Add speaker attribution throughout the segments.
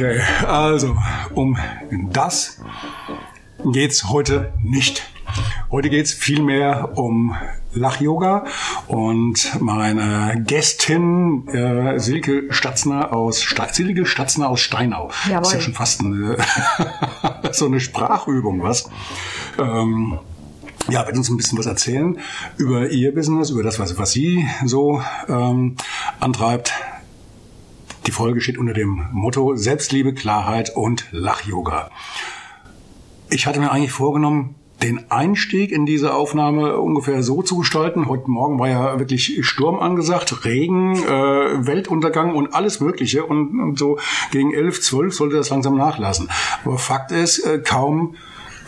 Speaker 1: Okay, also um das geht's heute nicht. Heute geht's vielmehr um Lach-Yoga und meine Gästin äh, Silke Statzner aus Ste Silke Statzner aus Steinau.
Speaker 2: Jawohl.
Speaker 1: Ist ja schon fast eine, so eine Sprachübung, was? Ähm, ja, wird uns ein bisschen was erzählen über ihr Business, über das, was, was sie so ähm, antreibt. Die Folge steht unter dem Motto Selbstliebe, Klarheit und Lach-Yoga. Ich hatte mir eigentlich vorgenommen, den Einstieg in diese Aufnahme ungefähr so zu gestalten. Heute Morgen war ja wirklich Sturm angesagt, Regen, äh, Weltuntergang und alles Mögliche. Und, und so gegen 11, 12 sollte das langsam nachlassen. Aber Fakt ist, äh, kaum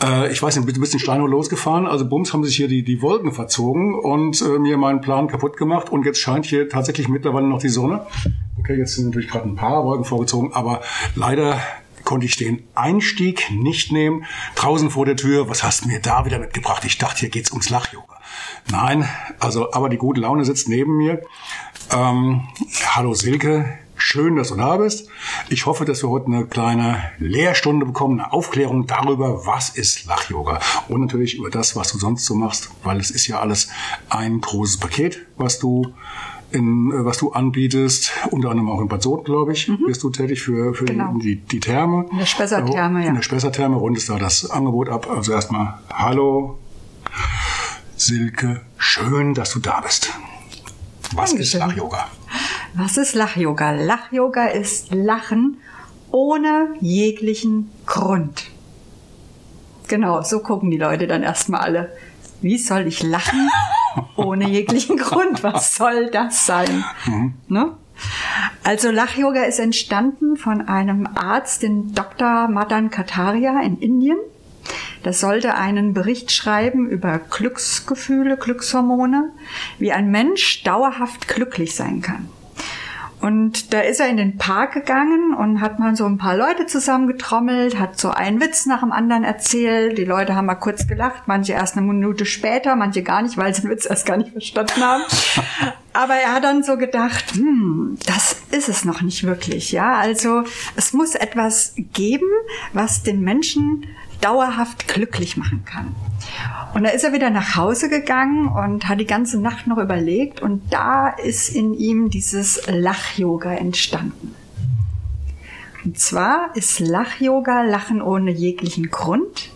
Speaker 1: äh, ich weiß nicht, du bist in Steinau losgefahren, also bums haben sich hier die, die Wolken verzogen und äh, mir meinen Plan kaputt gemacht und jetzt scheint hier tatsächlich mittlerweile noch die Sonne. Okay, jetzt sind natürlich gerade ein paar Wolken vorgezogen, aber leider konnte ich den Einstieg nicht nehmen. Draußen vor der Tür, was hast du mir da wieder mitgebracht? Ich dachte, hier geht's ums Lach-Yoga. Nein, also, aber die gute Laune sitzt neben mir. Ähm, hallo Silke, schön, dass du da bist. Ich hoffe, dass wir heute eine kleine Lehrstunde bekommen, eine Aufklärung darüber, was ist Lach-Yoga und natürlich über das, was du sonst so machst, weil es ist ja alles ein großes Paket, was du in, äh, was du anbietest, unter anderem auch in Bad Soden, glaube ich, bist du tätig für, für
Speaker 2: Genau.
Speaker 1: die, die Therme.
Speaker 2: In der Spessartherme, ja.
Speaker 1: In der Spessartherme rundest da das Angebot ab. Also erstmal Hallo, Silke, schön, dass du da bist. Was ist
Speaker 2: Dankeschön.
Speaker 1: Lach-Yoga?
Speaker 2: Was ist Lach-Yoga? Lach-Yoga ist Lachen ohne jeglichen Grund. Genau, so gucken die Leute dann erstmal alle. Wie soll ich lachen ohne jeglichen Grund? Was soll das sein? Ne? Also Lach-Yoga ist entstanden von einem Arzt, den Dr. Madan Kataria in Indien. Das sollte einen Bericht schreiben über Glücksgefühle, Glückshormone, wie ein Mensch dauerhaft glücklich sein kann. Und da ist er in den Park gegangen und hat mal so ein paar Leute zusammengetrommelt, hat so einen Witz nach dem anderen erzählt. Die Leute haben mal kurz gelacht, manche erst eine Minute später, manche gar nicht, weil sie den Witz erst gar nicht verstanden haben. Aber er hat dann so gedacht, hm, das ist es noch nicht wirklich, ja. Also es muss etwas geben, was den Menschen dauerhaft glücklich machen kann. Und da ist er wieder nach Hause gegangen und hat die ganze Nacht noch überlegt und da ist in ihm dieses Lach-Yoga entstanden. Und zwar ist Lach-Yoga Lachen ohne jeglichen Grund.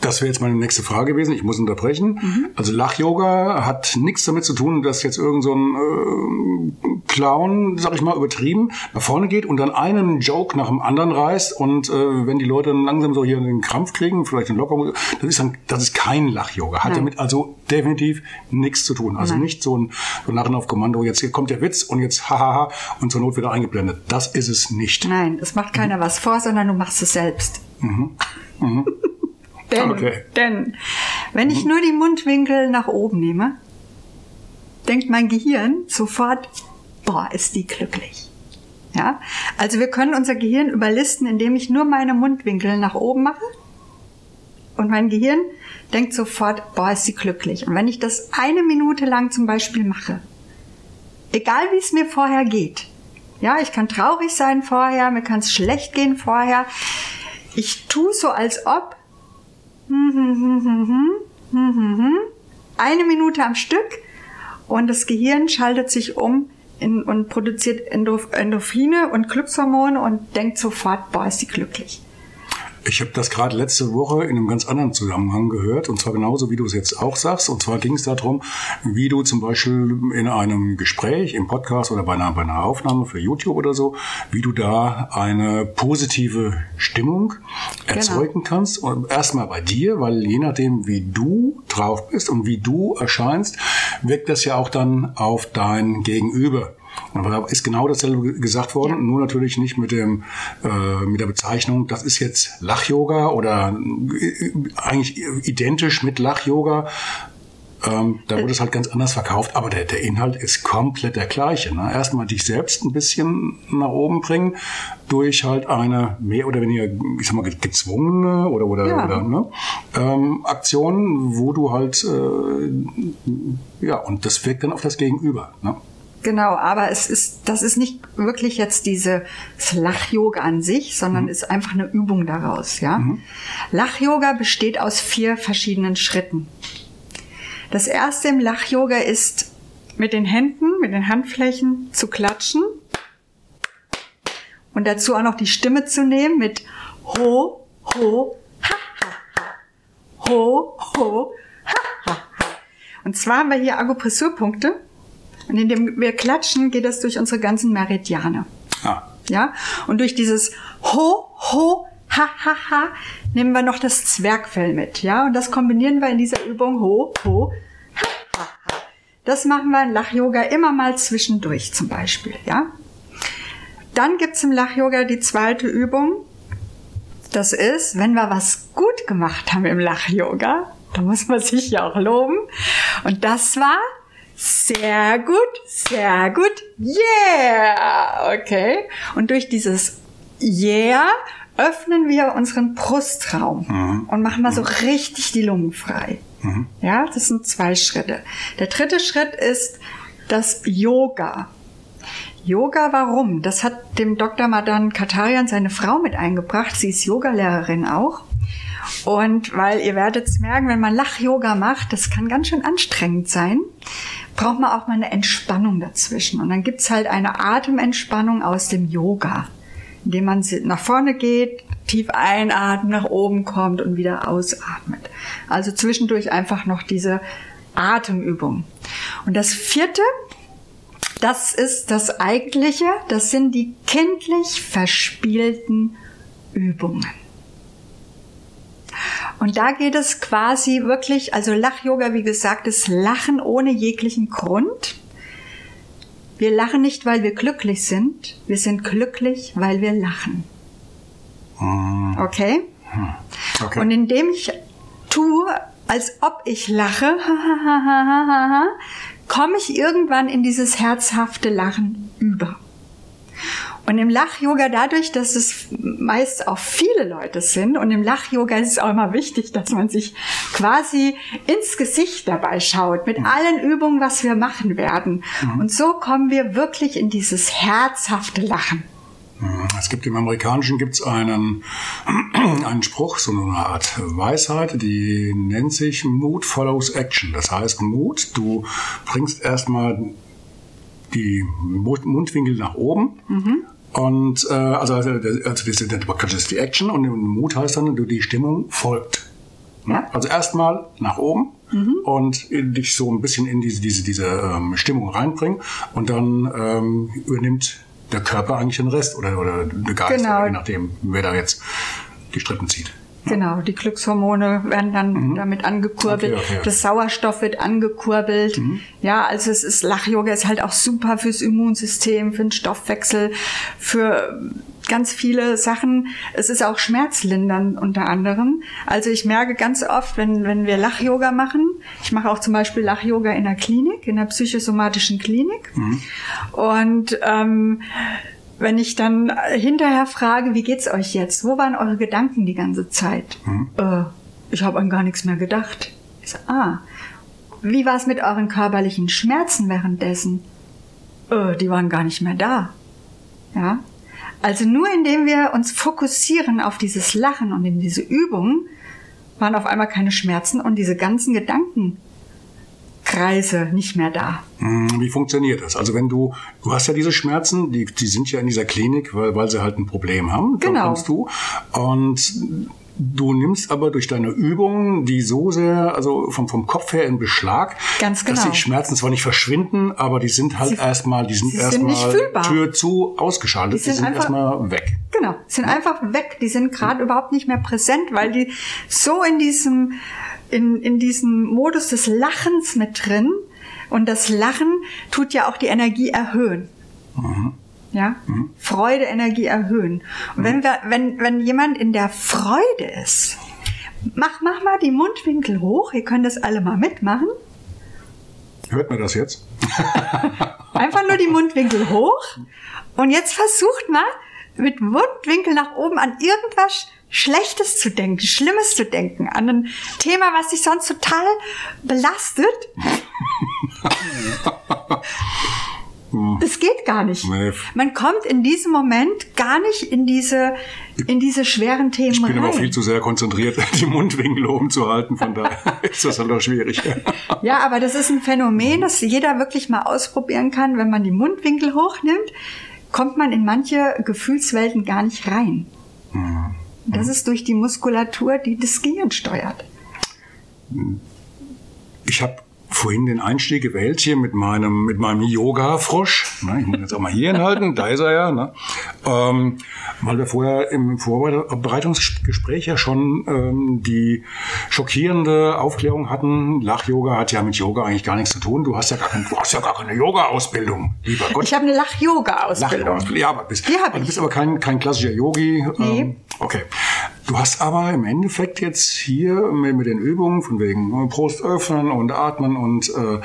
Speaker 1: Das wäre jetzt meine nächste Frage gewesen. Ich muss unterbrechen. Also Lach-Yoga hat nichts damit zu tun, dass jetzt irgend so ein äh, Clown, sag ich mal, übertrieben nach vorne geht und dann einen Joke nach dem anderen reißt und äh, wenn die Leute dann langsam so hier den Krampf kriegen, vielleicht eine Lockerung, das ist dann, das ist kein Lach-Yoga. Hat
Speaker 2: Nein.
Speaker 1: damit also definitiv nichts zu tun. Also
Speaker 2: Nein.
Speaker 1: nicht so ein, so Lachen auf Kommando, jetzt hier kommt der Witz und jetzt hahaha und zur Not wieder eingeblendet. Das ist es nicht.
Speaker 2: Nein, es macht keiner was vor, sondern du machst es selbst. denn,
Speaker 1: Okay.
Speaker 2: denn, wenn ich nur die Mundwinkel nach oben nehme, denkt mein Gehirn sofort, boah, ist die glücklich. Ja, also wir können unser Gehirn überlisten, indem ich nur meine Mundwinkel nach oben mache. Und mein Gehirn denkt sofort, boah, ist sie glücklich. Und wenn ich das eine Minute lang zum Beispiel mache, egal wie es mir vorher geht, ja, ich kann traurig sein vorher, mir kann es schlecht gehen vorher, ich tue so, als ob eine Minute am Stück und das Gehirn schaltet sich um in, und produziert Endorph- Endorphine und Glückshormone und denkt sofort, boah, ist sie glücklich.
Speaker 1: Ich habe das gerade letzte Woche in einem ganz anderen Zusammenhang gehört, und zwar genauso, wie du es jetzt auch sagst. Und zwar ging es darum, wie du zum Beispiel in einem Gespräch, im Podcast oder bei einer, bei einer Aufnahme für YouTube oder so, wie du da eine positive Stimmung erzeugen kannst. Und erstmal bei dir, weil je nachdem, wie du drauf bist und wie du erscheinst, wirkt das ja auch dann auf dein Gegenüber. Da ist genau dasselbe gesagt worden, ja. nur natürlich nicht mit dem äh, mit der Bezeichnung, das ist jetzt Lach-Yoga oder äh, eigentlich identisch mit Lach-Yoga. Ähm, da wurde es halt ganz anders verkauft, aber der, der Inhalt ist komplett der gleiche. Ne? Erstmal dich selbst ein bisschen nach oben bringen durch halt eine mehr oder weniger, ich sag mal, gezwungene oder oder, ja. oder ne? ähm, Aktion, wo du halt äh, ja und das wirkt dann auf das Gegenüber. Ne?
Speaker 2: Genau, aber es ist, das ist nicht wirklich jetzt diese Lach-Yoga an sich, sondern mhm. ist einfach eine Übung daraus, ja. Mhm. Lach-Yoga besteht aus vier verschiedenen Schritten. Das erste im Lach-Yoga ist mit den Händen, mit den Handflächen zu klatschen und dazu auch noch die Stimme zu nehmen mit ho, ho, ha, ha, ha. Ho, ho, ha, ha, ha. Und zwar haben wir hier Akupressurpunkte und indem wir klatschen, geht das durch unsere ganzen Meridiane. Ah. Ja? Und durch dieses Ho, Ho, Ha, Ha, Ha nehmen wir noch das Zwergfell mit. Ja? Und das kombinieren wir in dieser Übung Ho, Ho, Ha, Ha, Ha. Das machen wir in Lach-Yoga immer mal zwischendurch zum Beispiel. Ja? Dann gibt's im Lach-Yoga die zweite Übung. Das ist, wenn wir was gut gemacht haben im Lach-Yoga, da muss man sich ja auch loben. Und das war sehr gut, sehr gut, yeah, okay. Und durch dieses yeah öffnen wir unseren Brustraum mhm. und machen mal so mhm. richtig die Lungen frei. Mhm. Ja, das sind zwei Schritte. Der dritte Schritt ist das Yoga. Yoga, warum? Das hat dem Dr. Madan Katarian seine Frau mit eingebracht. Sie ist Yogalehrerin auch. Und weil ihr werdet es merken, wenn man Lach-Yoga macht, das kann ganz schön anstrengend sein braucht man auch mal eine Entspannung dazwischen. Und dann gibt's halt eine Atementspannung aus dem Yoga, indem man nach vorne geht, tief einatmet, nach oben kommt und wieder ausatmet. Also zwischendurch einfach noch diese Atemübung. Und das vierte, das ist das eigentliche, das sind die kindlich verspielten Übungen. Und da geht es quasi wirklich, also Lach-Yoga, wie gesagt, ist Lachen ohne jeglichen Grund. Wir lachen nicht, weil wir glücklich sind. Wir sind glücklich, weil wir lachen. Hm. Okay? Hm. okay. Und indem ich tue, als ob ich lache, komme ich irgendwann in dieses herzhafte Lachen über. Und im Lach-Yoga dadurch, dass es meist auch viele Leute sind und im Lach-Yoga ist es auch immer wichtig, dass man sich quasi ins Gesicht dabei schaut mit mhm. allen Übungen, was wir machen werden. Mhm. Und so kommen wir wirklich in dieses herzhafte Lachen.
Speaker 1: Mhm. Es gibt im Amerikanischen gibt's einen, einen Spruch, so eine Art Weisheit, die nennt sich Mood follows Action. Das heißt, Mut, du bringst erstmal die Mundwinkel nach oben mhm. Und äh, also, also, also das, das ist die Action und Mut heißt dann, du die Stimmung folgt. Ne? Also erstmal nach oben mhm. und dich so ein bisschen in diese, diese, diese ähm, Stimmung reinbringen und dann ähm, übernimmt der Körper eigentlich den Rest oder, oder der Geist, genau. je nachdem, wer da jetzt die Strippen zieht.
Speaker 2: Genau, die Glückshormone werden dann mhm. damit angekurbelt. Okay, okay. Das Sauerstoff wird angekurbelt. Mhm. Ja, also es ist Lach-Yoga ist halt auch super fürs Immunsystem, für den Stoffwechsel, für ganz viele Sachen. Es ist auch schmerzlindernd unter anderem. Also ich merke ganz oft, wenn, wenn wir Lach-Yoga machen, ich mache auch zum Beispiel Lach-Yoga in der Klinik, in der psychosomatischen Klinik. Mhm. Und ähm, wenn ich dann hinterher frage, wie geht's euch jetzt? Wo waren eure Gedanken die ganze Zeit? Hm. Äh, ich habe an gar nichts mehr gedacht. Ich so, ah, wie war es mit euren körperlichen Schmerzen währenddessen? Äh, die waren gar nicht mehr da. Ja. Also nur indem wir uns fokussieren auf dieses Lachen und in diese Übung, waren auf einmal keine Schmerzen und diese ganzen Gedanken Kreise nicht mehr da.
Speaker 1: Hm, wie funktioniert das? Also wenn du, du hast ja diese Schmerzen, die, die sind ja in dieser Klinik, weil, weil sie halt ein Problem haben. Genau. Kommst du. Und Du nimmst aber durch deine Übungen die so sehr, also vom, vom Kopf her in Beschlag,
Speaker 2: Ganz genau.
Speaker 1: dass die Schmerzen zwar nicht verschwinden, aber die sind halt erstmal, die sind erstmal Tür zu ausgeschaltet, die sind, sind erstmal weg.
Speaker 2: Genau, sind einfach weg, die sind gerade ja. überhaupt nicht mehr präsent, weil die so in diesem in, in diesem Modus des Lachens mit drin. Und das Lachen tut ja auch die Energie erhöhen. Ja? Freude, Energie erhöhen. Und wenn wir, wenn, wenn jemand in der Freude ist, mach, mach mal die Mundwinkel hoch. Ihr könnt das alle mal mitmachen.
Speaker 1: Hört man das jetzt?
Speaker 2: Einfach nur die Mundwinkel hoch. Und jetzt versucht mal, mit Mundwinkel nach oben an irgendwas Schlechtes zu denken, Schlimmes zu denken, an ein Thema, was dich sonst total belastet. Das geht gar nicht. Man kommt in diesem Moment gar nicht in diese, in diese schweren Themen
Speaker 1: Ich bin
Speaker 2: rein.
Speaker 1: aber viel zu sehr konzentriert, die Mundwinkel oben zu halten, von daher ist das halt auch schwierig.
Speaker 2: Ja, aber das ist ein Phänomen, das jeder wirklich mal ausprobieren kann. Wenn man die Mundwinkel hochnimmt, kommt man in manche Gefühlswelten gar nicht rein. Das ist durch die Muskulatur, die das Gehirn steuert.
Speaker 1: Ich habe vorhin den Einstieg gewählt hier mit meinem, mit meinem Yoga-Frosch. Ne, Ich muss jetzt auch mal hier hinhalten, da ist er ja. Ne? Ähm, weil wir vorher im Vorbereitungsgespräch ja schon ähm, die schockierende Aufklärung hatten. Lach-Yoga hat ja mit Yoga eigentlich gar nichts zu tun. Du hast ja gar, kein, du hast ja gar keine Yoga-Ausbildung, lieber Gott.
Speaker 2: Ich habe eine Lach-Yoga-Ausbildung.
Speaker 1: Lach- Ja, aber bist,
Speaker 2: Die hab
Speaker 1: aber du
Speaker 2: ich.
Speaker 1: bist aber kein, kein klassischer Yogi.
Speaker 2: Nee.
Speaker 1: Ähm, okay. Du hast aber im Endeffekt jetzt hier mit, mit den Übungen von wegen äh, Brust öffnen und atmen und äh,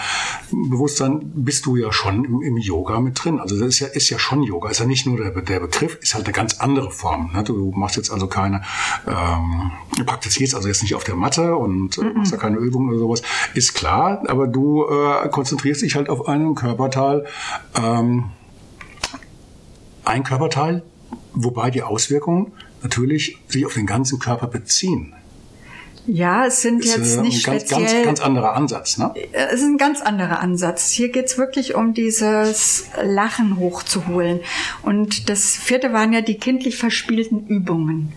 Speaker 1: Bewusstsein bist du ja schon im, im Yoga mit drin. Also das ist ja, ist ja schon Yoga. Ist ja nicht nur der, der Begriff, ist halt eine ganz andere Form. Ne? Du machst jetzt also keine, ähm, du praktizierst also jetzt nicht auf der Matte und äh, machst da keine Übungen oder sowas. Ist klar, aber du äh, konzentrierst dich halt auf einen Körperteil, ähm, ein Körperteil, wobei die Auswirkungen natürlich sich auf den ganzen Körper beziehen.
Speaker 2: Ja, es sind
Speaker 1: Ist
Speaker 2: jetzt
Speaker 1: äh,
Speaker 2: nicht
Speaker 1: ein ganz,
Speaker 2: speziell.
Speaker 1: ganz, ganz anderer Ansatz. Ne?
Speaker 2: Es ist ein ganz anderer Ansatz. Hier geht's wirklich um dieses Lachen hochzuholen. Und das vierte waren ja die kindlich verspielten Übungen.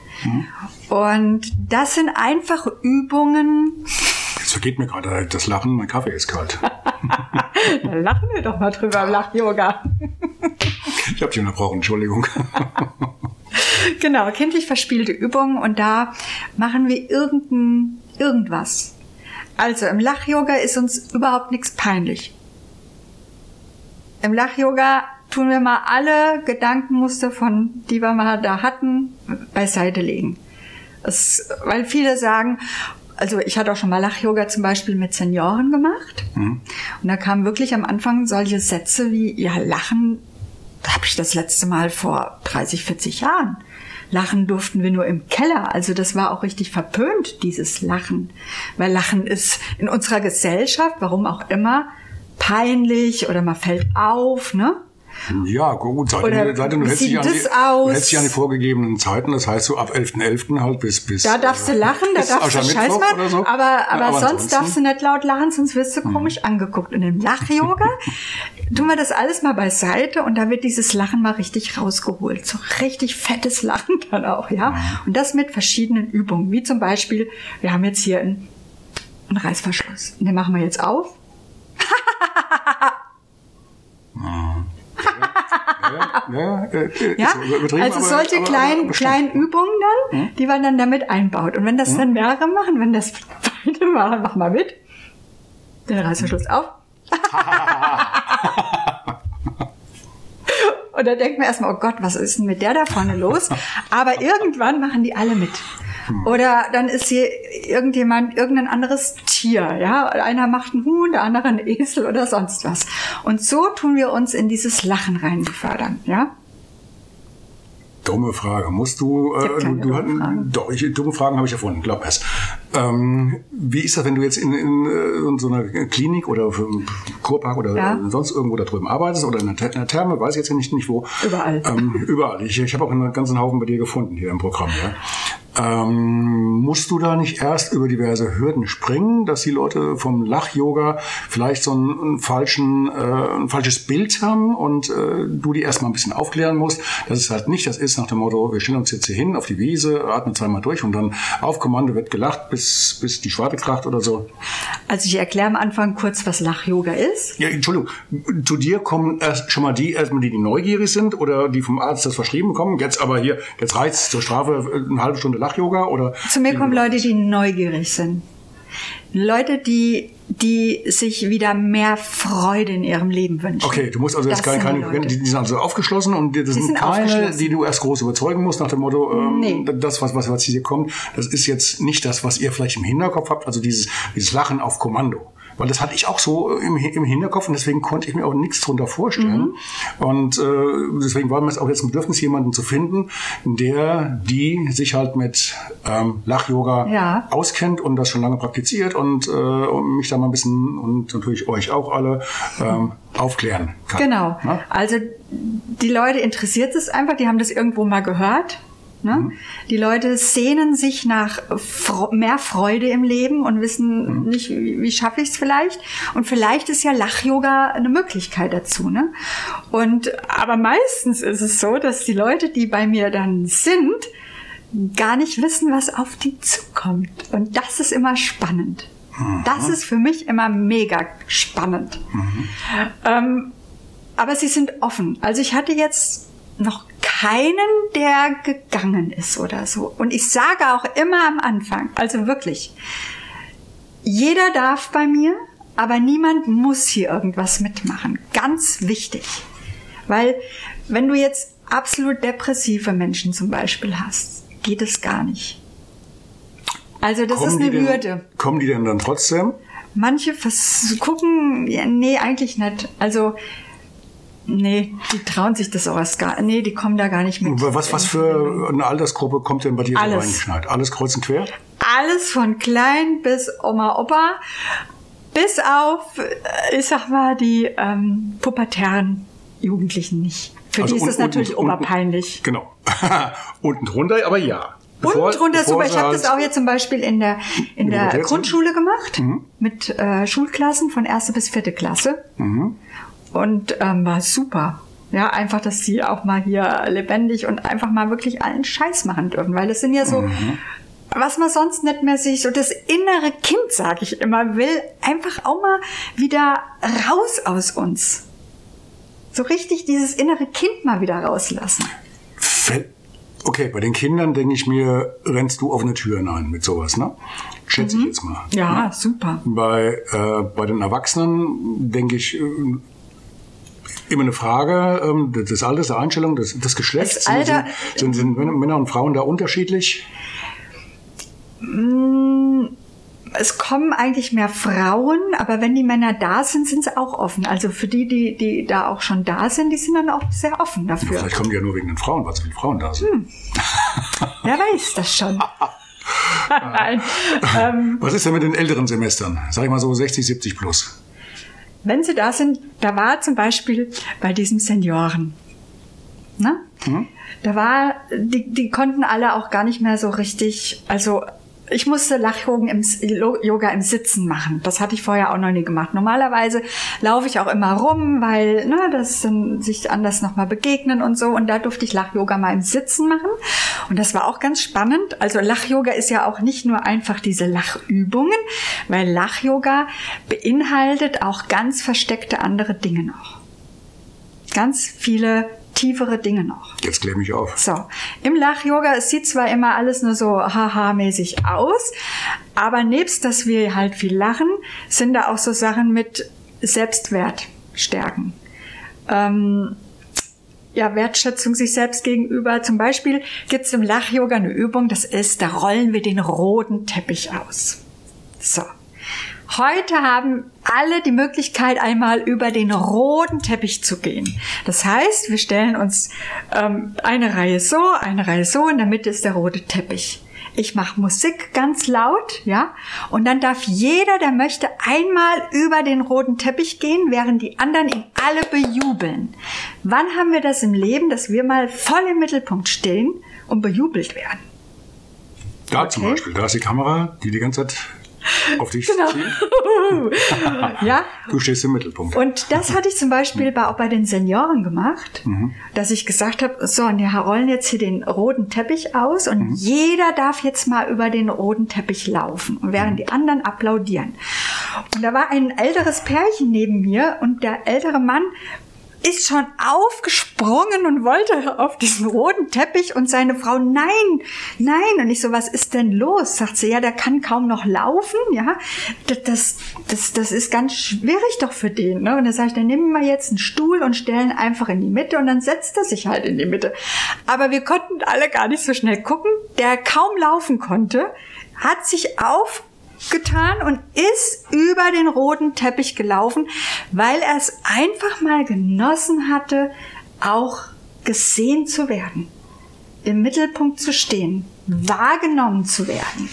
Speaker 2: Und das sind einfach Übungen.
Speaker 1: Jetzt vergeht mir gerade das Lachen, mein Kaffee ist kalt.
Speaker 2: Da lachen wir doch mal drüber im Lach-Yoga.
Speaker 1: Ich habe dich unterbrochen, Entschuldigung.
Speaker 2: Genau, kindlich verspielte Übungen und da machen wir irgendein, irgendwas. Also im Lach-Yoga ist uns überhaupt nichts peinlich. Im Lach-Yoga tun wir mal alle Gedankenmuster von, die wir mal da hatten, beiseite legen. Es, weil viele sagen, also ich hatte auch schon mal Lach-Yoga zum Beispiel mit Senioren gemacht. Und da kamen wirklich am Anfang solche Sätze wie, ja, Lachen habe ich das letzte Mal vor 30, 40 Jahren. Lachen durften wir nur im Keller. Also das war auch richtig verpönt, dieses Lachen. Weil Lachen ist in unserer Gesellschaft, warum auch immer, peinlich oder man fällt auf, ne?
Speaker 1: Ja, gut, seit,
Speaker 2: Oder
Speaker 1: seit du hältst dich an die,
Speaker 2: das aus?
Speaker 1: hältst dich an die vorgegebenen Zeiten, das heißt so ab 11.11. halt bis bis
Speaker 2: Da darfst du
Speaker 1: äh,
Speaker 2: lachen, da darfst du Scheiß
Speaker 1: oder so.
Speaker 2: aber, aber,
Speaker 1: Ja,
Speaker 2: sonst
Speaker 1: ansonsten- Mhm.
Speaker 2: darfst du nicht laut lachen, sonst wirst du komisch angeguckt. Und im Lach-Yoga tun wir das alles mal beiseite und da wird dieses Lachen mal richtig rausgeholt. So richtig fettes Lachen dann auch, ja.
Speaker 1: Mhm.
Speaker 2: Und das mit verschiedenen Übungen, wie zum Beispiel, wir haben jetzt hier einen, einen Reißverschluss. Den machen wir jetzt auf.
Speaker 1: Ja, ja, äh, äh,
Speaker 2: Ja,
Speaker 1: ist übertrieben,
Speaker 2: also solche
Speaker 1: aber-
Speaker 2: kleinen,
Speaker 1: aber
Speaker 2: kleinen Übungen dann, die man dann damit einbaut. Und wenn das dann mehrere machen, wenn das beide machen, mach mal mit. Den Reißverschluss auf. Und da denkt man erstmal, oh Gott, was ist denn mit der da vorne los? Aber irgendwann machen die alle mit. Oder dann ist hier irgendjemand, irgendein anderes Tier, ja. Einer macht einen Huhn, der andere einen Esel oder sonst was. Und so tun wir uns in dieses Lachen rein befördern, ja.
Speaker 1: Dumme Frage. Musst du, äh, du, du hatten-
Speaker 2: Fragen.
Speaker 1: doch, ich, dumme Fragen habe ich erfunden, glaub es. Ähm, wie ist das, wenn du jetzt in, in, äh, in so einer Klinik oder für einen Kurpark oder
Speaker 2: Ja.
Speaker 1: sonst irgendwo da drüben arbeitest oder in einer, Ther- in einer Therme, weiß ich jetzt nicht, nicht wo.
Speaker 2: Überall.
Speaker 1: Ähm, überall. Ich, ich habe auch einen ganzen Haufen bei dir gefunden hier im Programm. Ja. Ähm, musst du da nicht erst über diverse Hürden springen, dass die Leute vom Lach-Yoga vielleicht so einen, einen falschen, äh, ein falsches Bild haben und äh, du die erstmal ein bisschen aufklären musst, dass es halt nicht das ist nach dem Motto, wir stellen uns jetzt hier hin auf die Wiese, atmen zweimal durch und dann auf Kommando wird gelacht, bis, bis die Schwarte kracht oder so.
Speaker 2: Also ich erkläre am Anfang kurz, was Lach-Yoga ist.
Speaker 1: Ja, Entschuldigung, zu dir kommen erst schon mal die, erstmal die, die neugierig sind oder die vom Arzt das verschrieben bekommen. Jetzt aber hier, jetzt reizt zur Strafe äh, eine halbe Stunde Lach-Yoga oder.
Speaker 2: Zu mir kommen Leute, die neugierig sind. Leute, die die sich wieder mehr Freude in ihrem Leben wünschen.
Speaker 1: Okay, du musst also jetzt
Speaker 2: Das
Speaker 1: keine,
Speaker 2: sind die
Speaker 1: keine
Speaker 2: Leute.
Speaker 1: die, sind also aufgeschlossen und das sind,
Speaker 2: sind
Speaker 1: keine, die du erst groß überzeugen musst nach dem Motto, ähm,
Speaker 2: Nee.
Speaker 1: das, was, was, was hier kommt, das ist jetzt nicht das, was ihr vielleicht im Hinterkopf habt, also dieses, dieses Lachen auf Kommando. Weil das hatte ich auch so im, im Hinterkopf und deswegen konnte ich mir auch nichts drunter vorstellen.
Speaker 2: Mhm.
Speaker 1: Und äh, deswegen war mir es auch jetzt ein Bedürfnis, jemanden zu finden, der, die sich halt mit ähm, Lach-Yoga
Speaker 2: Ja.
Speaker 1: auskennt und das schon lange praktiziert und, äh, und mich da mal ein bisschen und natürlich euch auch alle ähm, aufklären kann.
Speaker 2: Genau.
Speaker 1: Ne?
Speaker 2: Also die Leute interessiert es einfach, die haben das irgendwo mal gehört. Ne?
Speaker 1: Mhm.
Speaker 2: Die Leute sehnen sich nach mehr Freude im Leben und wissen
Speaker 1: Mhm.
Speaker 2: nicht, wie, wie schaffe ich es vielleicht. Und vielleicht ist ja Lach-Yoga eine Möglichkeit dazu. Ne? Und aber meistens ist es so, dass die Leute, die bei mir dann sind, gar nicht wissen, was auf die zukommt. Und das ist immer spannend. Das ist für mich immer mega spannend. Ähm, aber sie sind offen. Also ich hatte jetzt noch keinen, der gegangen ist oder so. Und ich sage auch immer am Anfang, also wirklich, jeder darf bei mir, aber niemand muss hier irgendwas mitmachen. Ganz wichtig. Weil wenn du jetzt absolut depressive Menschen zum Beispiel hast, geht es gar nicht. Also das ist
Speaker 1: Kommen die
Speaker 2: eine
Speaker 1: denn,
Speaker 2: Hürde.
Speaker 1: Kommen die denn dann trotzdem?
Speaker 2: Manche gucken, ja, nee, eigentlich nicht. Also, nee, die trauen sich das auch erst gar, nee, die kommen da gar nicht mit.
Speaker 1: Was, was für eine Altersgruppe kommt denn bei dir
Speaker 2: Alles.
Speaker 1: reingeschneit? Alles kreuz und quer?
Speaker 2: Alles von klein bis Oma, Opa, bis auf, äh, ich sag mal, die ähm, pubertären Jugendlichen nicht. Für
Speaker 1: Also
Speaker 2: die ist es natürlich
Speaker 1: unten-
Speaker 2: oberpeinlich.
Speaker 1: Genau. unten drunter, aber ja. Bevor-
Speaker 2: Unten drunter super. Ich habe das
Speaker 1: halt-
Speaker 2: auch jetzt zum Beispiel in der, in der? Grundschule gemacht.
Speaker 1: Mhm.
Speaker 2: Mit äh, Schulklassen von erste bis vierte Klasse.
Speaker 1: Mhm.
Speaker 2: Und ähm, war super. Ja, einfach, dass die auch mal hier lebendig und einfach mal wirklich allen Scheiß machen dürfen. Weil das sind ja so,
Speaker 1: Mhm.
Speaker 2: was man sonst nicht mehr sich, so das innere Kind, sage ich immer, will einfach auch mal wieder raus aus uns. So richtig dieses innere Kind mal wieder rauslassen.
Speaker 1: Okay, bei den Kindern denke ich mir, rennst du offene Türen ein mit sowas, ne? Schätze ich jetzt mal.
Speaker 2: Mhm. Ja,
Speaker 1: Ne?
Speaker 2: super.
Speaker 1: Bei, äh, bei den Erwachsenen denke ich, äh, immer eine Frage ähm, des Alters, der Einstellung, des, des Geschlechts.
Speaker 2: Das Alter-
Speaker 1: sind, sind, sind Männer und Frauen da unterschiedlich?
Speaker 2: Es kommen eigentlich mehr Frauen, aber wenn die Männer da sind, sind sie auch offen. Also für die, die, die da auch schon da sind, die sind dann auch sehr offen dafür.
Speaker 1: Vielleicht kommen die ja nur wegen den Frauen, weil so viele Frauen da sind.
Speaker 2: Hm. Wer weiß das schon. Nein. ähm,
Speaker 1: Was ist denn mit den älteren Semestern? Sag ich mal so 60, 70 plus.
Speaker 2: Wenn sie da sind, da war zum Beispiel bei diesem Senioren, ne? Da war, die, die konnten alle auch gar nicht mehr so richtig, also ich musste Lachyoga im, Yoga im Sitzen machen. Das hatte ich vorher auch noch nie gemacht. Normalerweise laufe ich auch immer rum, weil ne, das dann sich anders nochmal begegnen und so. Und da durfte ich Lach-Yoga mal im Sitzen machen. Und das war auch ganz spannend. Also Lach-Yoga ist ja auch nicht nur einfach diese Lachübungen, weil Lach-Yoga beinhaltet auch ganz versteckte andere Dinge noch. Ganz viele tiefere Dinge noch.
Speaker 1: Jetzt klär mich auf.
Speaker 2: So, im Lach-Yoga, es sieht zwar immer alles nur so haha-mäßig aus, aber nebst, dass wir halt viel lachen, sind da auch so Sachen mit Selbstwert stärken. Ähm, ja, Wertschätzung sich selbst gegenüber. Zum Beispiel gibt es im Lach-Yoga eine Übung, das ist, da rollen wir den roten Teppich aus. So. Heute haben alle die Möglichkeit, einmal über den roten Teppich zu gehen. Das heißt, wir stellen uns ähm, eine Reihe so, eine Reihe so, in der Mitte ist der rote Teppich. Ich mache Musik ganz laut, ja, und dann darf jeder, der möchte, einmal über den roten Teppich gehen, während die anderen ihn alle bejubeln. Wann haben wir das im Leben, dass wir mal voll im Mittelpunkt stehen und bejubelt werden?
Speaker 1: Da zum
Speaker 2: Okay.
Speaker 1: Beispiel, da ist die Kamera, die die ganze Zeit auf dich
Speaker 2: Genau. ja,
Speaker 1: Du stehst im Mittelpunkt.
Speaker 2: Und das hatte ich zum Beispiel bei, auch bei den Senioren gemacht, dass ich gesagt habe, so, und wir rollen jetzt hier den roten Teppich aus und jeder darf jetzt mal über den roten Teppich laufen, und während die anderen applaudieren. Und da war ein älteres Pärchen neben mir und der ältere Mann ist schon aufgesprungen und wollte auf diesen roten Teppich und seine Frau, nein, nein. Und ich so, was ist denn los? Sagt sie, ja, der kann kaum noch laufen, ja. Das, das, das, ist ganz schwierig doch für den, ne? Und dann sage ich, dann nehmen wir jetzt einen Stuhl und stellen einfach in die Mitte und dann setzt er sich halt in die Mitte. Aber wir konnten alle gar nicht so schnell gucken. Der kaum laufen konnte, hat sich auf getan und ist über den roten Teppich gelaufen, weil er es einfach mal genossen hatte, auch gesehen zu werden, im Mittelpunkt zu stehen, wahrgenommen zu werden.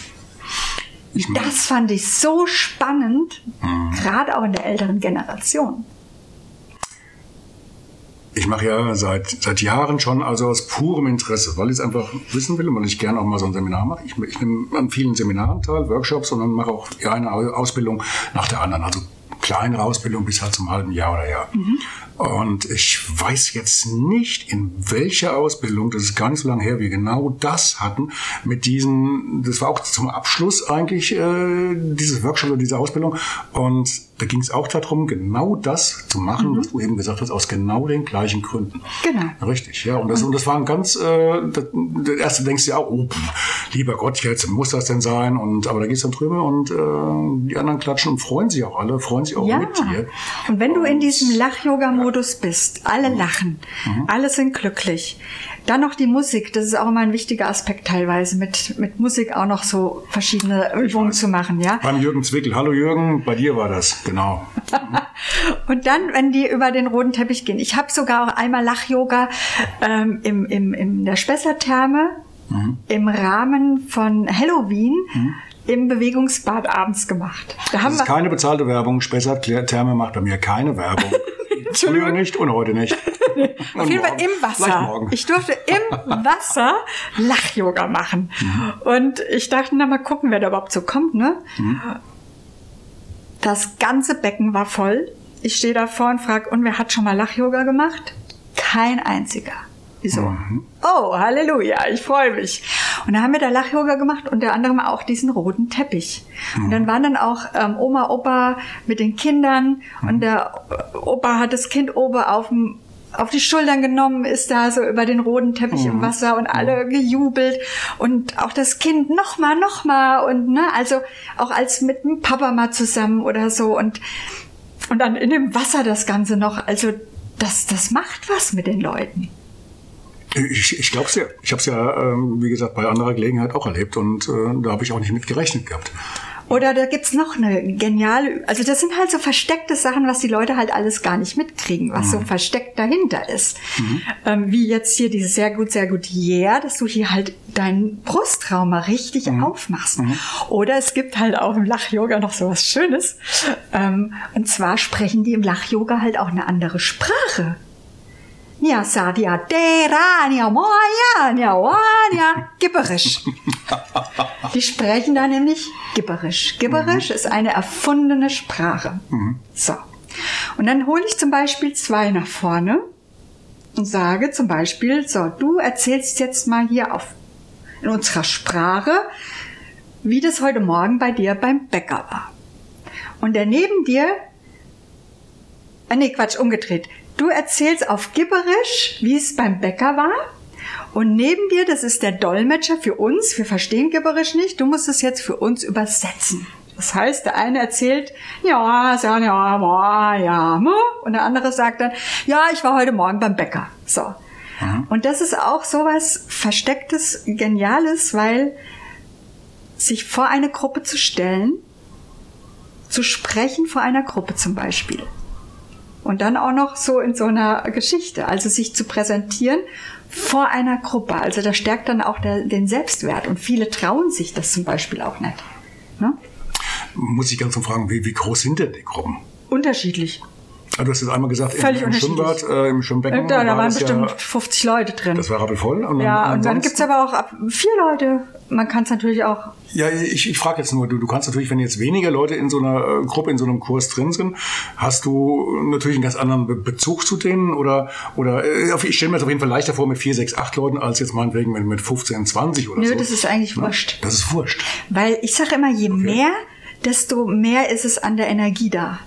Speaker 2: Das fand ich so spannend, mhm. gerade auch in der älteren Generation.
Speaker 1: Ich mache ja seit, seit Jahren schon, also aus purem Interesse, weil ich es einfach wissen will und weil ich gerne auch mal so ein Seminar mache. Ich, ich nehme an vielen Seminaren teil, Workshops und dann mache auch eine Ausbildung nach der anderen. Also kleinere Ausbildung bis halt zum halben Jahr oder Jahr. Mhm. Und ich weiß jetzt nicht, in welcher Ausbildung, das ist gar nicht so lange her, wir genau das hatten, mit diesen, das war auch zum Abschluss eigentlich äh, dieses Workshop oder diese Ausbildung. Und da ging es auch darum, genau das zu machen, mhm. was du eben gesagt hast, aus genau den gleichen Gründen.
Speaker 2: Genau.
Speaker 1: Richtig, ja. Und das, und das war ein ganz, äh, das, das erste denkst du ja auch, oh, pff, lieber Gott, jetzt muss das denn sein? Und aber da gehst du dann drüber und äh, die anderen klatschen und freuen sich auch alle, freuen sich auch ja. mit dir.
Speaker 2: Und wenn du in diesem Lach-Yoga-Modus bist, alle mhm. lachen, mhm. alle sind glücklich. Dann noch die Musik, das ist auch immer ein wichtiger Aspekt teilweise, mit, mit Musik auch noch so verschiedene Übungen zu machen, ja.
Speaker 1: Beim Jürgen Zwickel. Hallo Jürgen, bei dir war das, genau.
Speaker 2: und dann, wenn die über den roten Teppich gehen. Ich habe sogar auch einmal Lach-Yoga ähm, im, im, in der Spessartherme mhm. im Rahmen von Halloween. Mhm im Bewegungsbad abends gemacht.
Speaker 1: Da das ist keine bezahlte Werbung. Spessart Therme macht bei mir keine Werbung. Früher nicht und heute nicht.
Speaker 2: Auf jeden Fall im Wasser. Ich durfte im Wasser Lach-Yoga machen. Mhm. Und ich dachte, na mal gucken, wer da überhaupt so kommt, ne? Mhm. Das ganze Becken war voll. Ich stehe davor und frage, und wer hat schon mal Lach-Yoga gemacht? Kein einziger. Ich so, mhm. oh, Halleluja, ich freue mich. Und dann haben wir da Lach-Yoga gemacht, unter anderem auch diesen roten Teppich. Mhm. Und dann waren dann auch ähm, Oma, Opa mit den Kindern mhm. und der Opa hat das Kind oben auf dem auf die Schultern genommen, ist da so über den roten Teppich im mhm. Wasser und alle mhm. gejubelt und auch das Kind nochmal, nochmal und ne, also auch als mit dem Papa mal zusammen oder so und und dann in dem Wasser das Ganze noch, also das, das macht was mit den Leuten.
Speaker 1: Ich, ich glaube es ja. Ich habe es ja, ähm, wie gesagt, bei anderer Gelegenheit auch erlebt und äh, da habe ich auch nicht mit gerechnet gehabt.
Speaker 2: Oder da gibt's noch eine geniale, also das sind halt so versteckte Sachen, was die Leute halt alles gar nicht mitkriegen, was mhm. so versteckt dahinter ist. Mhm. Ähm, wie jetzt hier dieses sehr gut, sehr gut Yeah, dass du hier halt deinen Brustraum mal richtig mhm. aufmachst. Mhm. Oder es gibt halt auch im Lach-Yoga noch so was Schönes. Ähm, und zwar sprechen die im Lach-Yoga halt auch eine andere Sprache. Ja, Sadia, Derania, Moja, Wanya, Gibberisch. Die sprechen da nämlich Gibberisch. Gibberisch mhm. ist eine erfundene Sprache. Mhm. So. Und dann hole ich zum Beispiel zwei nach vorne und sage zum Beispiel, so, du erzählst jetzt mal hier auf, in unserer Sprache, wie das heute Morgen bei dir beim Bäcker war. Und der neben dir, äh, nee, Quatsch, umgedreht. Du erzählst auf Gibberisch, wie es beim Bäcker war. Und neben dir, das ist der Dolmetscher für uns, wir verstehen Gibberisch nicht, du musst es jetzt für uns übersetzen. Das heißt, der eine erzählt, ja, ja, ja, ja, und der andere sagt dann, ja, ich war heute Morgen beim Bäcker. So. Mhm. Und das ist auch sowas Verstecktes, Geniales, weil sich vor eine Gruppe zu stellen, zu sprechen vor einer Gruppe zum Beispiel, und dann auch noch so in so einer Geschichte, also sich zu präsentieren vor einer Gruppe. Also das stärkt dann auch der, den Selbstwert. Und viele trauen sich das zum Beispiel auch nicht. Ne?
Speaker 1: Muss ich ganz fragen, wie, wie groß sind denn die Gruppen?
Speaker 2: Unterschiedlich.
Speaker 1: Ah, du hast jetzt einmal gesagt,
Speaker 2: Völlig
Speaker 1: im, im Schwimmbad, äh, im Schwimmbecken.
Speaker 2: Da, da war waren bestimmt ja, 50 Leute drin.
Speaker 1: Das war rappelvoll.
Speaker 2: Und ja, und dann gibt's aber auch vier Leute. Man kann es natürlich auch.
Speaker 1: Ja, ich, ich frage jetzt nur, du, du kannst natürlich, wenn jetzt weniger Leute in so einer äh, Gruppe, in so einem Kurs drin sind, hast du natürlich einen ganz anderen Be Bezug zu denen oder, oder äh, ich stelle mir das auf jeden Fall leichter vor mit vier, sechs, acht Leuten als jetzt meinetwegen mit, mit 15, 20 oder
Speaker 2: Nö,
Speaker 1: so.
Speaker 2: Nö, das ist eigentlich wurscht.
Speaker 1: Das ist wurscht.
Speaker 2: Weil ich sage immer, je okay. mehr, desto mehr ist es an der Energie da.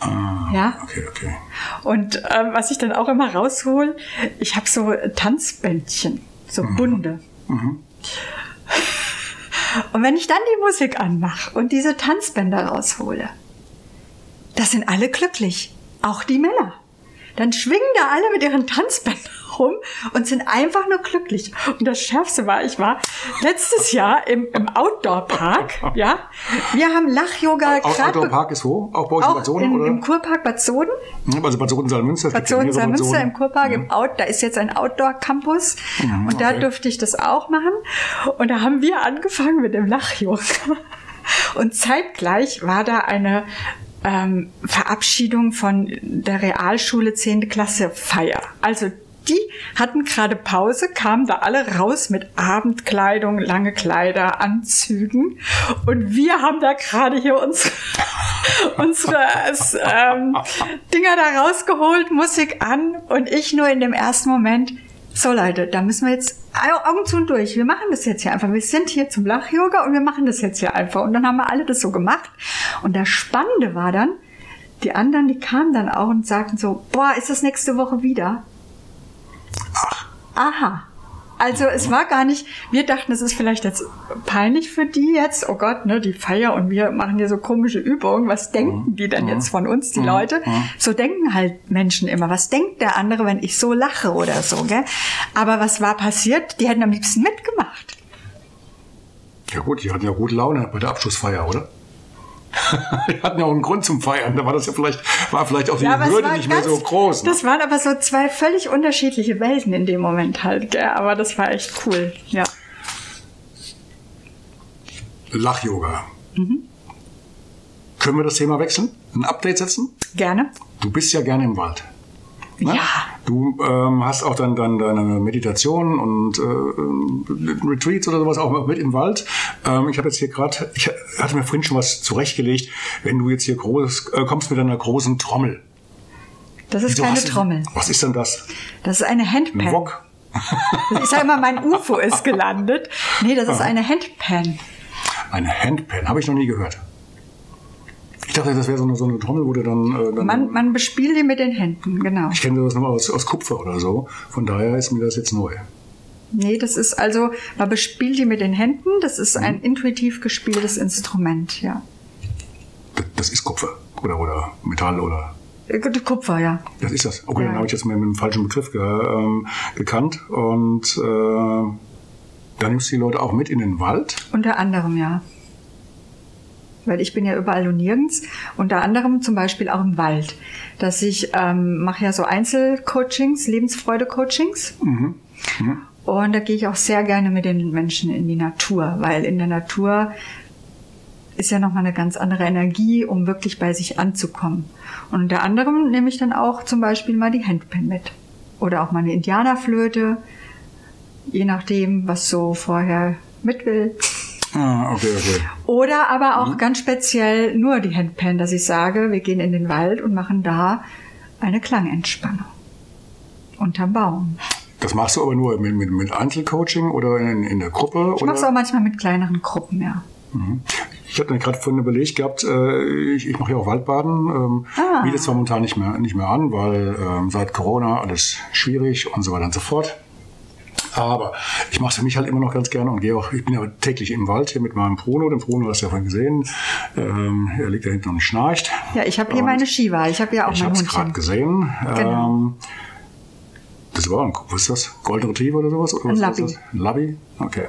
Speaker 1: Ah,
Speaker 2: Ja.
Speaker 1: Okay, okay.
Speaker 2: Und ähm, was ich dann auch immer raushol, ich habe so Tanzbändchen, so bunte. Und wenn ich dann die Musik anmache und diese Tanzbänder raushole, das sind alle glücklich, auch die Männer. Dann schwingen da alle mit ihren Tanzbändern rum und sind einfach nur glücklich. Und das Schärfste war, ich war letztes Jahr im, im Outdoor-Park, ja. Wir haben Lach-Yoga
Speaker 1: Out-
Speaker 2: grad
Speaker 1: Outdoor
Speaker 2: be-
Speaker 1: Park ist wo? Auch bei euch in
Speaker 2: auch
Speaker 1: Bad Soden,
Speaker 2: in,
Speaker 1: oder?
Speaker 2: im Kurpark Bad Soden.
Speaker 1: Also Bad Soden-Salmünster. es
Speaker 2: Bad
Speaker 1: ja
Speaker 2: Soden,
Speaker 1: Bad
Speaker 2: Münster
Speaker 1: Soden.
Speaker 2: im Kurpark, im Out, da ist jetzt ein Outdoor-Campus und da
Speaker 1: okay.
Speaker 2: durfte ich das auch machen. Und da haben wir angefangen mit dem Lach-Yoga. Und zeitgleich war da eine ähm, Verabschiedung von der Realschule 10. Klasse Feier. Also die hatten gerade Pause, kamen da alle raus mit Abendkleidung, lange Kleider, Anzügen. Und wir haben da gerade hier unsere, unsere ähm, Dinger da rausgeholt, Musik an und ich nur in dem ersten Moment, so Leute, da müssen wir jetzt Au- Augen zu und durch. Wir machen das jetzt hier einfach. Wir sind hier zum Lach-Yoga und wir machen das jetzt hier einfach. Und dann haben wir alle das so gemacht. Und das Spannende war dann, die anderen, die kamen dann auch und sagten so, boah, ist das nächste Woche wieder? Aha. Also es war gar nicht, wir dachten, es ist vielleicht jetzt peinlich für die jetzt, oh Gott, ne, die Feier und wir machen hier so komische Übungen, was denken die denn jetzt von uns, die Leute? So denken halt Menschen immer, was denkt der andere, wenn ich so lache oder so, gell? Aber was war passiert? Die hätten am liebsten mitgemacht.
Speaker 1: Ja gut, die hatten ja gute Laune bei der Abschlussfeier, oder? die hatten ja auch einen Grund zum Feiern. Da war das ja vielleicht, war vielleicht auch die
Speaker 2: es
Speaker 1: Hürde nicht mehr
Speaker 2: ganz-
Speaker 1: so groß. Ne?
Speaker 2: Das waren aber so zwei völlig unterschiedliche Welten in dem Moment halt, gell? Aber das war echt cool, ja.
Speaker 1: Lach-Yoga.
Speaker 2: Mhm.
Speaker 1: Können wir das Thema wechseln? Ein Update setzen?
Speaker 2: Gerne.
Speaker 1: Du bist ja gerne im Wald. Ne?
Speaker 2: Ja.
Speaker 1: Du ähm, hast auch dann, dann deine Meditation und äh, ähm, Retreats oder sowas auch mit im Wald. Ähm, ich habe jetzt hier gerade, ich hatte mir vorhin schon was zurechtgelegt, wenn du jetzt hier groß äh, kommst mit einer großen Trommel.
Speaker 2: Das ist
Speaker 1: Wieso
Speaker 2: keine
Speaker 1: du-
Speaker 2: Trommel.
Speaker 1: Was ist denn das?
Speaker 2: Das ist eine
Speaker 1: Ein
Speaker 2: Handpan.
Speaker 1: Wok?
Speaker 2: Ich sage immer, mein UFO ist gelandet. Nee, das ist eine Handpan.
Speaker 1: Eine Handpan, habe ich noch nie gehört. Ich dachte, das wäre so eine, so eine Trommel, wo du dann... Äh, dann
Speaker 2: Man, man bespielt die mit den Händen, genau.
Speaker 1: ich kenne das noch aus, aus Kupfer oder so. Von daher ist mir das jetzt neu.
Speaker 2: Nee, das ist also, man bespielt die mit den Händen. Das ist ein intuitiv gespieltes Instrument, ja.
Speaker 1: Das, das ist Kupfer oder, oder Metall oder...
Speaker 2: Äh, Kupfer, ja.
Speaker 1: Das ist das. Okay,
Speaker 2: Ja.
Speaker 1: dann habe ich jetzt mit, dem falschen Begriff ge, ähm, gekannt. Und äh, dann nimmst du die Leute auch mit in den Wald.
Speaker 2: Unter anderem, ja. Weil ich bin ja überall und nirgends. Unter anderem zum Beispiel auch im Wald. Dass ich ähm, mache ja so Einzelcoachings, Lebensfreude-Coachings. Und da gehe ich auch sehr gerne mit den Menschen in die Natur, weil in der Natur ist ja nochmal eine ganz andere Energie, um wirklich bei sich anzukommen. Und unter anderem nehme ich dann auch zum Beispiel mal die Handpan mit. Oder auch mal eine Indianerflöte, je nachdem, was so vorher mit will.
Speaker 1: Ah, okay, okay.
Speaker 2: Oder aber auch ganz speziell nur die Handpan, dass ich sage, wir gehen in den Wald und machen da eine Klangentspannung. Unterm Baum.
Speaker 1: Das machst du aber nur mit, mit, mit Einzelcoaching oder in, in der Gruppe?
Speaker 2: Ich mache es auch manchmal mit kleineren Gruppen, ja.
Speaker 1: Ich hatte gerade vorhin überlegt gehabt, äh, ich, ich mache ja auch Waldbaden, ähm,
Speaker 2: Ah.
Speaker 1: bietet zwar momentan nicht mehr, nicht mehr an, weil ähm, seit Corona alles schwierig und so weiter und so fort. Aber ich mache es für mich halt immer noch ganz gerne und gehe auch, ich bin ja täglich im Wald hier mit meinem Bruno, den Bruno hast du ja vorhin gesehen, ähm, er liegt da hinten und schnarcht.
Speaker 2: Ja, ich habe hier
Speaker 1: Und
Speaker 2: meine Shiva. Ich habe ja auch
Speaker 1: Ich
Speaker 2: mein
Speaker 1: habe es gerade gesehen.
Speaker 2: Genau.
Speaker 1: Ähm, das war ein, was ist das? Golden Retriever oder sowas? Oder
Speaker 2: Ein
Speaker 1: was ist
Speaker 2: Labby.
Speaker 1: das? Ein Labby? Okay.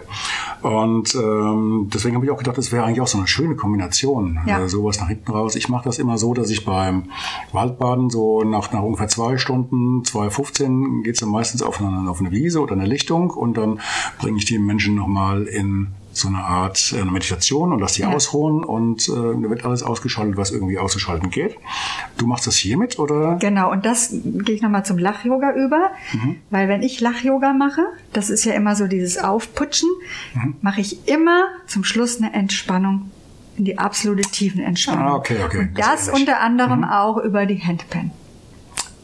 Speaker 1: Und ähm, deswegen habe ich auch gedacht, das wäre eigentlich auch so eine schöne Kombination.
Speaker 2: Ja.
Speaker 1: Äh, sowas nach hinten raus. Ich mache das immer so, dass ich beim Waldbaden so nach, nach ungefähr zwei Stunden, 2.15 geht's dann meistens auf eine, auf eine Wiese oder eine Lichtung und dann bringe ich die Menschen nochmal in so eine Art äh, Meditation und lass die
Speaker 2: Ja.
Speaker 1: ausruhen und äh, da wird alles ausgeschaltet, was irgendwie auszuschalten geht. Du machst das hiermit oder?
Speaker 2: Genau, und das gehe ich nochmal zum Lach-Yoga über,
Speaker 1: Mhm.
Speaker 2: weil wenn ich Lach-Yoga mache, das ist ja immer so dieses Aufputschen,
Speaker 1: Mhm.
Speaker 2: mache ich immer zum Schluss eine Entspannung in die absolute Tiefenentspannung.
Speaker 1: Ah, okay, okay,
Speaker 2: Und
Speaker 1: das
Speaker 2: das unter anderem auch über die Handpan.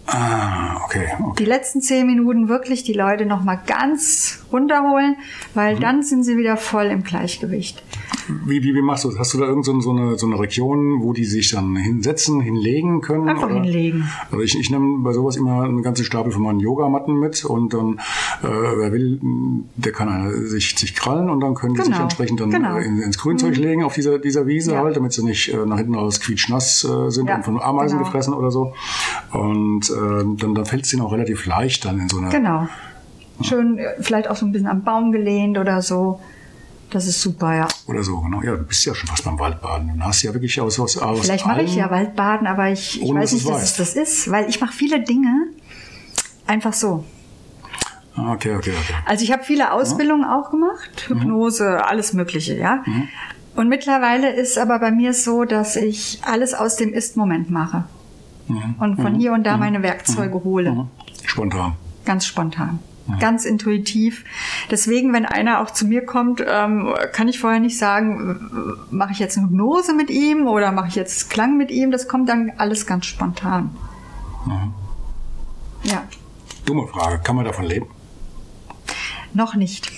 Speaker 1: Ah, okay, okay.
Speaker 2: Die letzten zehn Minuten wirklich die Leute nochmal ganz runterholen, weil
Speaker 1: Mhm.
Speaker 2: dann sind sie wieder voll im Gleichgewicht.
Speaker 1: Wie, wie, wie machst du das? Hast du da irgend so, so, eine, so eine Region, wo die sich dann hinsetzen, hinlegen können?
Speaker 2: Einfach
Speaker 1: oder?
Speaker 2: hinlegen.
Speaker 1: Also ich, ich nehme bei sowas immer einen ganzen Stapel von meinen Yogamatten mit und dann, äh, wer will, der kann eine, sich, sich krallen und dann können die sich
Speaker 2: Genau,
Speaker 1: entsprechend dann
Speaker 2: genau.
Speaker 1: in, ins Grünzeug legen auf dieser, dieser Wiese
Speaker 2: Ja.
Speaker 1: halt, damit sie nicht äh, nach hinten raus quietschnass äh, sind
Speaker 2: Ja,
Speaker 1: und von Ameisen
Speaker 2: genau.
Speaker 1: gefressen oder so. Und äh, dann, dann fällt es ihnen auch relativ leicht dann in so eine
Speaker 2: Genau. Schön, äh, vielleicht auch so ein bisschen am Baum gelehnt oder so. Das ist super, ja.
Speaker 1: oder so. Genau. Ja, du bist ja schon fast beim Waldbaden. Dann hast du ja wirklich aus, aus, aus
Speaker 2: Vielleicht mache ich ja Waldbaden, aber ich, ich weiß nicht,
Speaker 1: du
Speaker 2: dass es das ist, weil ich mache viele Dinge einfach so.
Speaker 1: Ah, Okay, okay, okay.
Speaker 2: Also ich habe viele Ausbildungen auch gemacht, Hypnose, alles Mögliche, ja. Und mittlerweile ist aber bei mir so, dass ich alles aus dem Ist-Moment mache und von hier und da meine Werkzeuge hole,
Speaker 1: Spontan.
Speaker 2: ganz spontan. Ganz intuitiv. Deswegen, wenn einer auch zu mir kommt, ähm, kann ich vorher nicht sagen, mache ich jetzt eine Hypnose mit ihm oder mache ich jetzt Klang mit ihm. Das kommt dann alles ganz spontan. Ja,
Speaker 1: Dumme Frage. Kann man davon leben?
Speaker 2: noch nicht.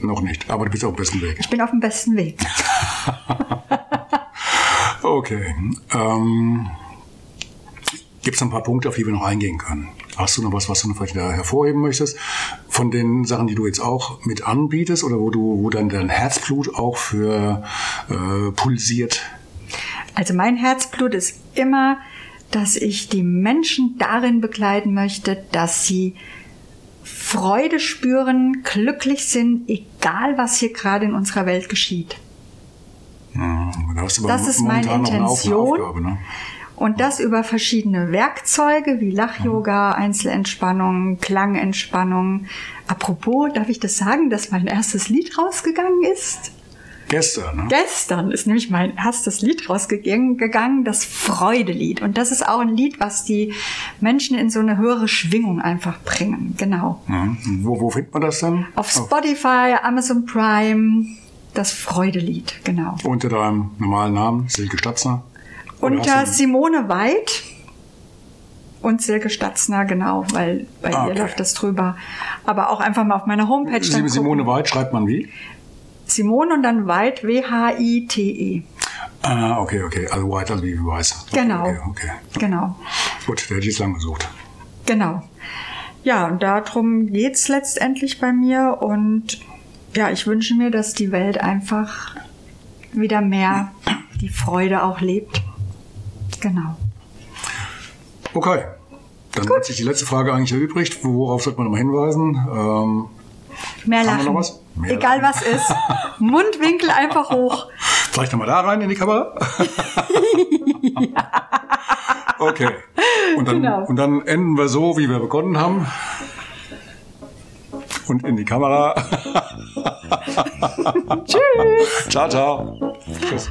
Speaker 1: Noch nicht. Aber du bist auf dem besten Weg.
Speaker 2: Ich bin auf dem besten Weg.
Speaker 1: Okay. Ähm, Gibt es ein paar Punkte, auf die wir noch eingehen können? Hast du noch was, was du noch vielleicht da hervorheben möchtest? Von den Sachen, die du jetzt auch mit anbietest oder wo du, wo dann dein Herzblut auch für äh, pulsiert?
Speaker 2: Also mein Herzblut ist immer, dass ich die Menschen darin begleiten möchte, dass sie Freude spüren, glücklich sind, egal was hier gerade in unserer Welt geschieht.
Speaker 1: Hm, da hast du
Speaker 2: Das ist meine Intention.
Speaker 1: Aufgabe, ne?
Speaker 2: Und das über verschiedene Werkzeuge wie Lach-Yoga, Einzelentspannung, Klangentspannung. Apropos, darf ich das sagen, dass mein erstes Lied rausgegangen ist?
Speaker 1: Gestern, ne?
Speaker 2: Gestern ist nämlich mein erstes Lied rausgegangen, gegangen, das Freudelied. Und das ist auch ein Lied, was die Menschen in so eine höhere Schwingung einfach bringen. Genau.
Speaker 1: Mhm. Wo, wo findet man das dann?
Speaker 2: Auf Spotify, Amazon Prime, das Freudelied, genau.
Speaker 1: Unter deinem normalen Namen, Silke Statzner?
Speaker 2: Unter
Speaker 1: du-
Speaker 2: Simone Weid und Silke Statzner, genau, weil bei
Speaker 1: Ah,
Speaker 2: ihr
Speaker 1: okay.
Speaker 2: läuft das drüber. Aber auch einfach mal auf meiner Homepage
Speaker 1: Simone
Speaker 2: gucken.
Speaker 1: Weid schreibt man wie?
Speaker 2: Simone und dann Weid, W-H-I-T-E.
Speaker 1: Ah, okay, okay. Also White, also wie weiß. Okay,
Speaker 2: Genau.
Speaker 1: Okay, okay.
Speaker 2: Genau.
Speaker 1: Gut, der hätte ich jetzt lang gesucht.
Speaker 2: Genau. Ja, und darum geht's letztendlich bei mir. Und ja, ich wünsche mir, dass die Welt einfach wieder mehr die Freude auch lebt. Genau.
Speaker 1: Okay. Dann hat sich die letzte Frage eigentlich erübrigt. Worauf sollte man nochmal hinweisen? Ähm,
Speaker 2: Mehr lachen.
Speaker 1: noch was? Mehr
Speaker 2: Egal
Speaker 1: lachen.
Speaker 2: was ist. Mundwinkel einfach hoch.
Speaker 1: vielleicht nochmal da rein in die Kamera. Okay. Und dann,
Speaker 2: Genau.
Speaker 1: und dann enden wir so, wie wir begonnen haben. Und in die Kamera. Tschüss. Ciao, ciao. Tschüss.